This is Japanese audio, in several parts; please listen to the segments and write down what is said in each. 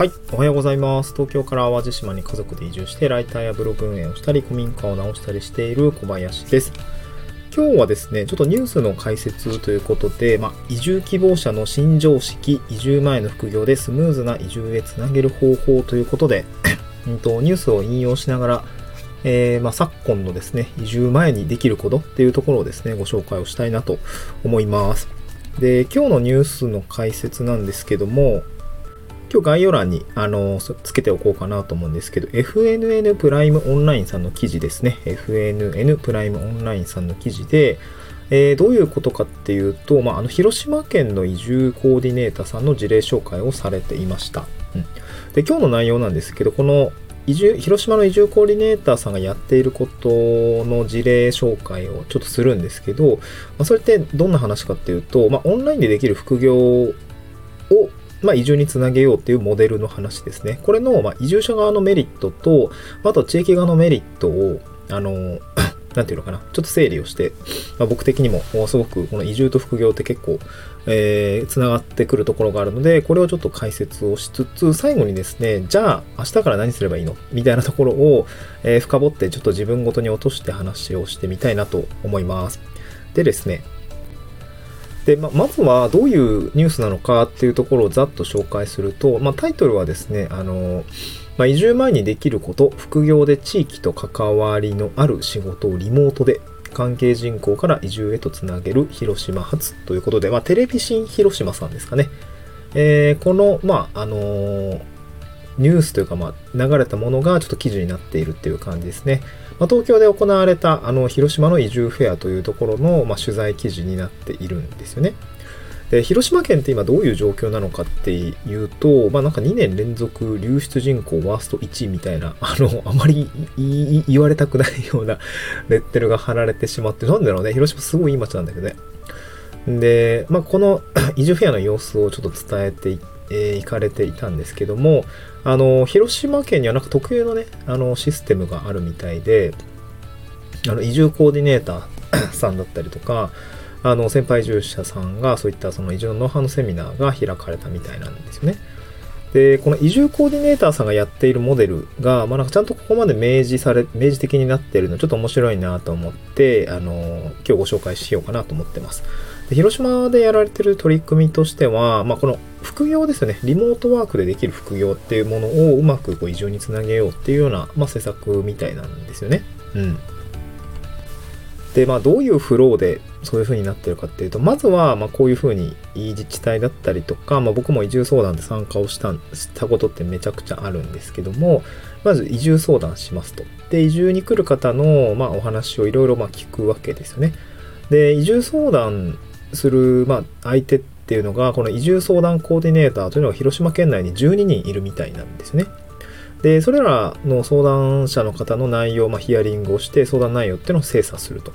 はい、おはようございます。東京から淡路島に家族で移住して、ライターやブログ運営をしたり、古民家を直したりしている小林です。今日はですね、ちょっとニュースの解説ということで、まあ、移住希望者の新常識、移住前の副業でスムーズな移住へつなげる方法ということで、うんとニュースを引用しながら、えーまあ、昨今のですね、移住前にできることっていうところをですね、ご紹介をしたいなと思います。で、今日のニュースの解説なんですけども、今日概要欄にあのつけておこうかなと思うんですけど、FNN プライムオンラインさんの記事ですね。FNN プライムオンラインさんの記事で、えーどういうことかっていうと、まあ、あの広島県の移住コーディネーターさんの事例紹介をされていました。うん、で今日の内容なんですけど、この移住広島の移住コーディネーターさんがやっていることの事例紹介をちょっとするんですけど、まあ、それってどんな話かっていうと、まあ、オンラインでできる副業をまあ、移住につなげようっていうモデルの話ですね。これの、まあ、移住者側のメリットと、あと地域側のメリットを、あの、なんていうのかな、ちょっと整理をして、まあ、僕的にもすごくこの移住と副業って結構、えー、つながってくるところがあるので、これをちょっと解説をしつつ、最後にですね、じゃあ明日から何すればいいの？みたいなところを、えー、深掘ってちょっと自分ごとに落として話をしてみたいなと思います。でですね、でままずはどういうニュースなのかっていうところをざっと紹介すると、まあ、タイトルはですねあの、まあ、移住前にできること副業で地域と関わりのある仕事をリモートで関係人口から移住へとつなげる広島発ということで、まあ、テレビ新広島さんですかね、えーこの、まああのニュースというか、まあ、流れたものがちょっと記事になっているっていう感じですね。まあ、東京で行われたあの広島の移住フェアというところの、まあ、取材記事になっているんですよね。で広島県って今どういう状況なのかっていうと、まあ、なんか2年連続流出人口ワースト1みたいな、あの、あまり言われたくないようなレッテルが貼られてしまって、なんだろうね、広島すごいいい街なんだけどね。で、まあ、この 移住フェアの様子をちょっと伝えていっえー行かれていたんですけども、あの、広島県にはなんか特有のね、あの、システムがあるみたいで、あの、移住コーディネーター さんだったりとか、あの、先輩移住者さんがそういったその移住のノウハウのセミナーが開かれたみたいなんですよね。で、この移住コーディネーターさんがやっているモデルが、まあ、なんかちゃんとここまで明示され、明示的になっているのちょっと面白いなと思って、あの、今日ご紹介しようかなと思ってます。で広島でやられてる取り組みとしては、まあ、この副業ですよね、リモートワークでできる副業っていうものをうまくこう移住につなげようっていうような、まあ、施策みたいなんですよね。うん。で、まあ、どういうフローでそういう風になってるかっていうと、まずは、ま、こういう風にいい自治体だったりとか、まあ、僕も移住相談で参加をしたしたことってめちゃくちゃあるんですけども、まず移住相談しますと。で、移住に来る方の、ま、お話をいろいろま聞くわけですよね。で、移住相談する、まあ、相手っていうのが、この移住相談コーディネーターというのが広島県内に12人いるみたいなんですね。で、それらの相談者の方の内容、まあ、ヒアリングをして、相談内容っていうのを精査すると。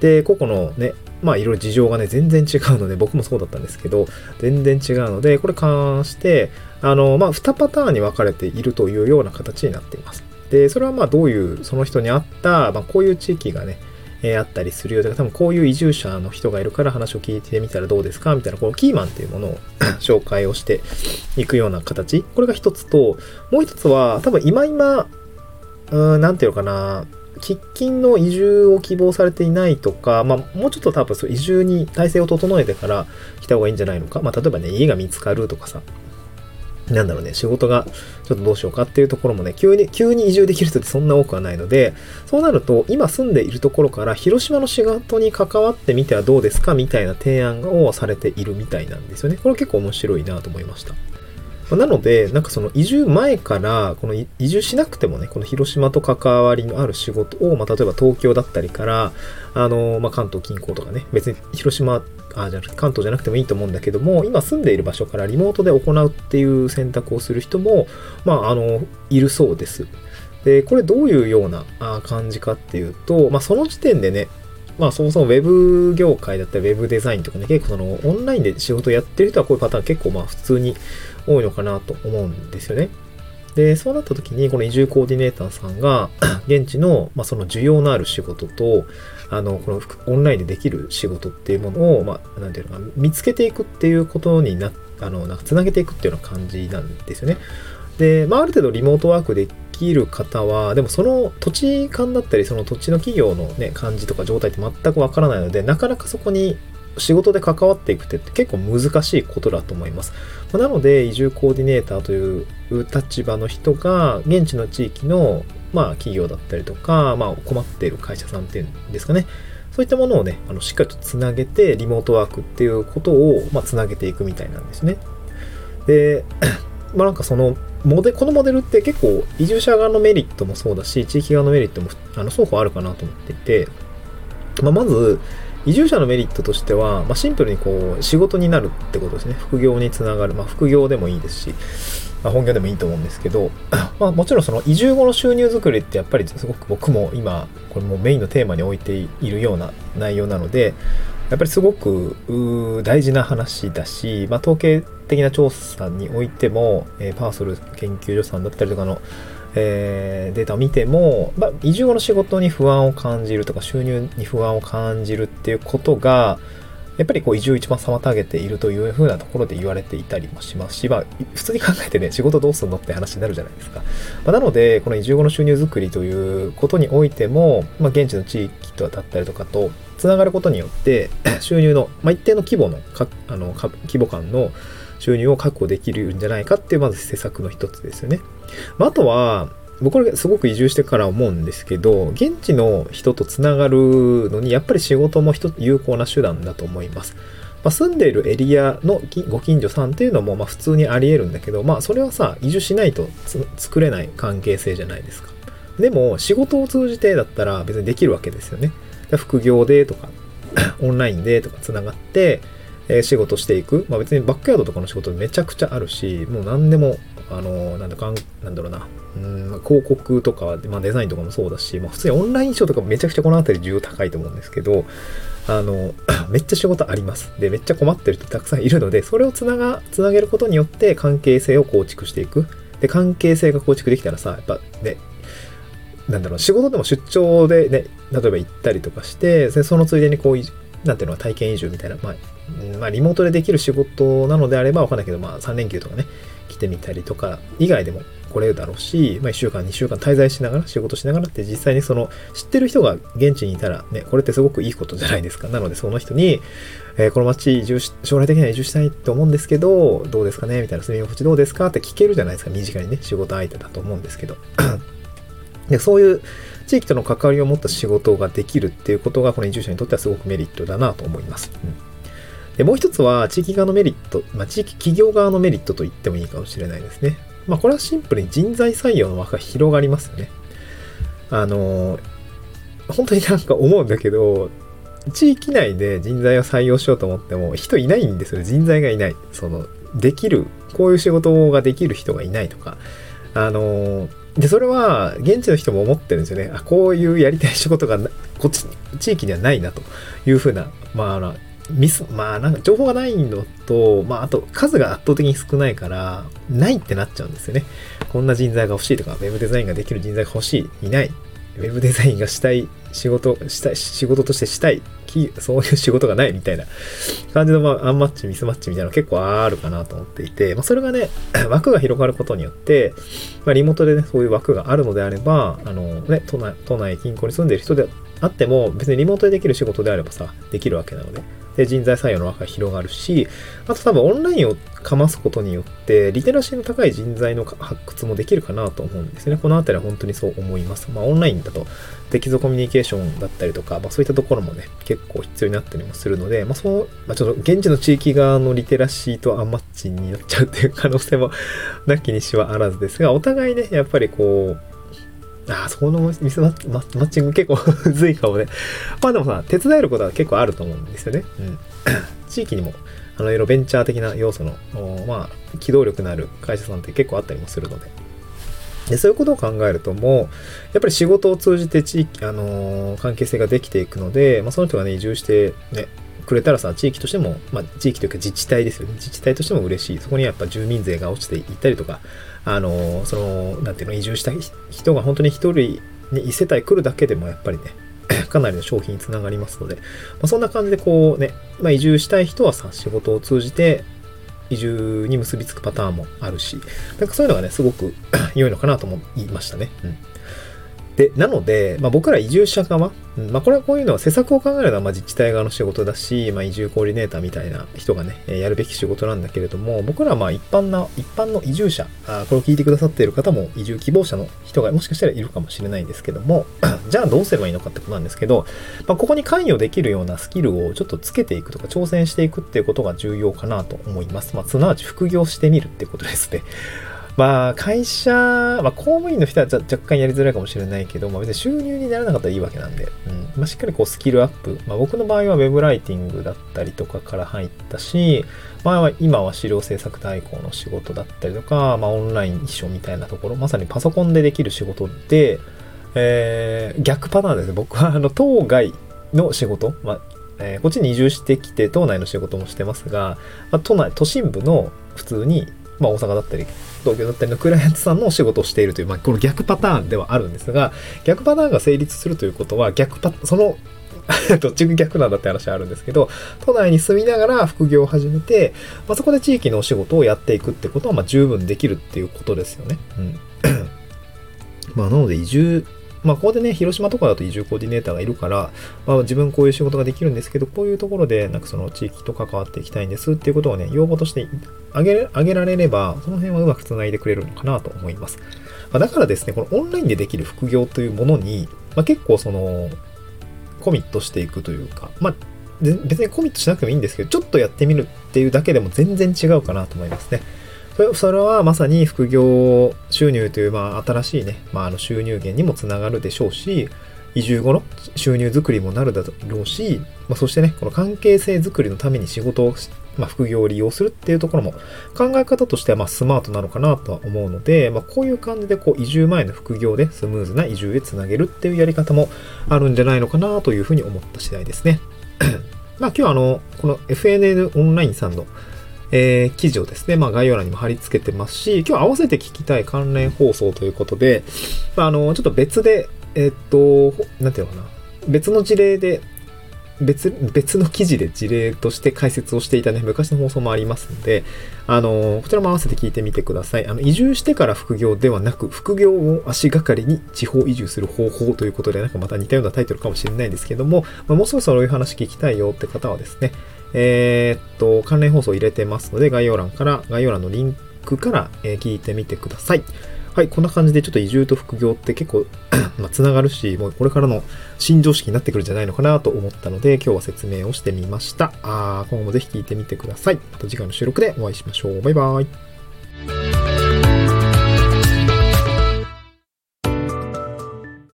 で、個々のね、まあ、いろいろ事情がね、全然違うので、僕もそうだったんですけど、全然違うので、これ関して、あの、まあ、2パターンに分かれているというような形になっています。で、それはまあ、どういう、その人に合った、まあ、こういう地域がね、えーあったりするようで、多分こういう移住者の人がいるから話を聞いてみたらどうですかみたいな、このキーマンっていうものを 紹介をしていくような形。これが一つと、もう一つは、多分今今、うーん、なんていうのかな、喫緊の移住を希望されていないとか、まあ、もうちょっと多分そう移住に体制を整えてから来た方がいいんじゃないのか。まあ、例えばね、家が見つかるとかさ、なんだろうね、仕事がちょっとどうしようかっていうところもね、急に、急に移住できる人ってそんな多くはないので、そうなると、今住んでいるところから広島の仕事に関わってみてはどうですかみたいな提案をされているみたいなんですよね。これ結構面白いなと思いました。なので、なんかその移住前から、この移住しなくてもね、この広島と関わりのある仕事を、まあ、例えば東京だったりから、あの、まあ、関東近郊とかね、別に広島、あ、じゃなくて関東じゃなくてもいいと思うんだけども、今住んでいる場所からリモートで行うっていう選択をする人も、まあ、あの、いるそうです。で、これどういうような感じかっていうと、まあ、その時点でね、まあそもそもウェブ業界だったりウェブデザインとかね、結構そのオンラインで仕事やってる人はこういうパターン結構まあ普通に多いのかなと思うんですよね。で、そうなった時にこの移住コーディネーターさんが 現地のまあその需要のある仕事と、あの、このオンラインでできる仕事っていうものを、まあなんていうのかな、見つけていくっていうことにな、あの、なんかつなげていくっていうような感じなんですよね。で、まあ、ある程度リモートワークできる方は、でもその土地勘だったり、その土地の企業のね、感じとか状態って全くわからないので、なかなかそこに仕事で関わっていくって結構難しいことだと思います。なので、移住コーディネーターという立場の人が、現地の地域の、まあ、企業だったりとか、まあ、困っている会社さんっていうんですかね。そういったものをね、あのしっかりとつなげて、リモートワークっていうことを、まあ、つなげていくみたいなんですね。で、まあなんかその、モデこのモデルって結構移住者側のメリットもそうだし、地域側のメリットもあの双方あるかなと思っていて、まあ、まず、移住者のメリットとしては、まあ、シンプルにこう仕事になるってことですね。副業につながる。まあ、副業でもいいですし、まあ、本業でもいいと思うんですけど、まあ、もちろんその移住後の収入作りってやっぱりすごく僕も今、これもメインのテーマに置いているような内容なので、やっぱりすごく大事な話だし、まあ、統計的な調査においても、えー、パーソル研究所さんだったりとかのえー、データを見ても、まあ、移住後の仕事に不安を感じるとか収入に不安を感じるっていうことがやっぱりこう移住を一番妨げているというふうなところで言われていたりもしますし、まあ、普通に考えてね、仕事どうすんのって話になるじゃないですか。まあ、なので、この移住後の収入づくりということにおいても、まあ、現地の地域とだったりとかとつながることによって、収入の、まあ、一定の規模のかあのか規模感の収入を確保できるんじゃないかっていうまず施策の一つですよね。まあ、あとは、僕はすごく移住してから思うんですけど、現地の人とつながるのに、やっぱり仕事も一つ有効な手段だと思います。まあ、住んでいるエリアのご近所さんっていうのもまあ普通にあり得るんだけど、まあそれはさ、移住しないと作れない関係性じゃないですか。でも仕事を通じてだったら別にできるわけですよね。副業でとか、オンラインでとかつながって、え仕事していく。まあ別にバックヤードとかの仕事めちゃくちゃあるし、もう何でも、あの、なんだかん、なんだろうな、うん、広告とか、まあ、デザインとかもそうだし、まあ、普通にオンラインショーとかめちゃくちゃこの辺り需要高いと思うんですけど、あの、めっちゃ仕事あります。で、めっちゃ困ってる人たくさんいるので、それをつなが、つなげることによって関係性を構築していく。で、関係性が構築できたらさ、やっぱね、なんだろう、仕事でも出張でね、例えば行ったりとかして、そのついでにこう、なんていうのは体験移住みたいな、まあ、まあ、リモートでできる仕事なのであればわかんないけど、まあ、3連休とかね、来てみたりとか、以外でも来れるだろうし、まあ、1週間、2週間滞在しながら、仕事しながらって実際にその、知ってる人が現地にいたら、ね、これってすごくいいことじゃないですか。なので、その人に、えー、この街移住し、将来的には移住したいと思うんですけど、どうですかね？みたいな、住み心地どうですか？って聞けるじゃないですか。身近にね、仕事相手だと思うんですけど。でそういう地域との関わりを持った仕事ができるっていうことが、この移住者にとってはすごくメリットだなと思います。うん、でもう一つは、地域側のメリット、まあ、地域企業側のメリットと言ってもいいかもしれないですね。まあ、これはシンプルに人材採用の枠が広がりますよね。あの、本当になんか思うんだけど、地域内で人材を採用しようと思っても人いないんですよ。人材がいない。その、できる、こういう仕事ができる人がいないとか。あの、で、それは現地の人も思ってるんですよね。あ、こういうやりたい仕事が こっち、地域にはないなというふうな、まあ、ミス、まあなんか情報がないのと、まああと数が圧倒的に少ないから、ないってなっちゃうんですよね。こんな人材が欲しいとか、ウェブデザインができる人材が欲しい、いない。ウェブデザインがしたい仕事、したい、仕事としてしたい、そういう仕事がないみたいな。感じの、まあ、アンマッチ、ミスマッチみたいなの結構あるかなと思っていて、まあ、それがね、枠が広がることによって、まあ、リモートでね、そういう枠があるのであれば、あのね、都内、都内近郊に住んでる人であっても、別にリモートでできる仕事であればさ、できるわけなので、で、人材採用の輪が広がるし、あと多分オンラインをかますことによって、リテラシーの高い人材の発掘もできるかなと思うんですね。このあたりは本当にそう思います。まあ、オンラインだと、テキストコミュニケーションだったりとか、まあ、そういったところもね、結構必要になったりもするので、まあ、そう、まあ、ちょっと現地の地域側のリテラシーとアンマッチになっちゃうっていう可能性もなきにしはあらずですが、お互いね、やっぱりこう、ああ、そこのミスマッチング結構む ずいかもね。まあでもさ、手伝えることは結構あると思うんですよね。うん。地域にも、あの、いろいろベンチャー的な要素の、まあ、機動力のある会社さんって結構あったりもするので。でそういうことを考えるともうやっぱり仕事を通じて地域、あのー、関係性ができていくので、まあ、その人がね、移住してね、くれたらさ、地域としても、まあ、地域というか自治体ですよね。自治体としても嬉しい。そこにやっぱ住民税が落ちていったりとか、あの、その、なんていうの、移住した人が本当に一人に一世帯来るだけでもやっぱりね、かなりの商品につながりますので、まあ、そんな感じでこうね、まあ、移住したい人はさ、仕事を通じて、移住に結びつくパターンもあるし、なんかそういうのがね、すごく 良いのかなと思いましたね。うんで、なので、まあ、僕ら移住者側、まあ、これはこういうのは施策を考えるのはまあ自治体側の仕事だし、まあ、移住コーディネーターみたいな人がね、やるべき仕事なんだけれども、僕らはまあ一般な、一般の移住者、あこれを聞いてくださっている方も移住希望者の人がもしかしたらいるかもしれないんですけども、じゃあどうすればいいのかってことなんですけど、まあ、ここに関与できるようなスキルをちょっとつけていくとか挑戦していくっていうことが重要かなと思います。まあ、すなわち副業してみるってことですね。まあ、会社、まあ、公務員の人は若干やりづらいかもしれないけど、まあ、別に収入にならなかったらいいわけなんで、うんまあ、しっかりこうスキルアップ、まあ、僕の場合は web ライティングだったりとかから入ったし、まあ、今は資料制作代行の仕事だったりとか、まあ、オンライン秘書みたいなところ、まさにパソコンでできる仕事で、えー、逆パターンですね。僕はあの当該の仕事、まあえー、こっちに移住してきて島内の仕事もしてますが、まあ、都内、都心部の普通にまあ、大阪だったり、東京だったりのクライアントさんのお仕事をしているという、まあ、この逆パターンではあるんですが、逆パターンが成立するということは、逆パ、その どっちが逆なんだって話あるんですけど、都内に住みながら副業を始めて、まあ、そこで地域のお仕事をやっていくってことは、まあ、十分できるっていうことですよね。うん。まあ、なので移住まあ、ここでね、広島とかだと移住コーディネーターがいるから、まあ、自分こういう仕事ができるんですけど、こういうところで、なんかその地域と関わっていきたいんですっていうことをね、要望としてあげあげられれば、その辺はうまく繋いでくれるのかなと思います。まあ、だからですね、このオンラインでできる副業というものに、まあ、結構その、コミットしていくというか、まあ、別にコミットしなくてもいいんですけど、ちょっとやってみるっていうだけでも全然違うかなと思いますね。それはまさに副業収入という、まあ、新しいね、まあ、あの収入源にもつながるでしょうし、移住後の収入づくりもなるだろうし、まあ、そしてね、この関係性づくりのために仕事を、まあ、副業を利用するっていうところも考え方としてはまあスマートなのかなとは思うので、まあ、こういう感じでこう移住前の副業でスムーズな移住へつなげるっていうやり方もあるんじゃないのかなというふうに思った次第ですね。まあ今日はあの、この FNN オンラインさんのえー、記事をですね、まあ、概要欄にも貼り付けてますし、今日合わせて聞きたい関連放送ということで、まあ、あの、ちょっと別で、え、っと、なんていうのかな、別の事例で、別、別の記事で事例として解説をしていたね、昔の放送もありますので、あの、こちらも合わせて聞いてみてください。あの、移住してから副業ではなく、副業を足がかりに地方移住する方法ということで、なんかまた似たようなタイトルかもしれないんですけども、まあ、もうそろそろそういう話聞きたいよって方はですね、えー、っと、関連放送入れてますので、概要欄から、概要欄のリンクから、えー、聞いてみてください。はい、こんな感じでちょっと移住と副業って結構 まあ、つながるし、もうこれからの新常識になってくるんじゃないのかなと思ったので、今日は説明をしてみました。あ今後もぜひ聞いてみてください。また次回の収録でお会いしましょう。バイバーイ。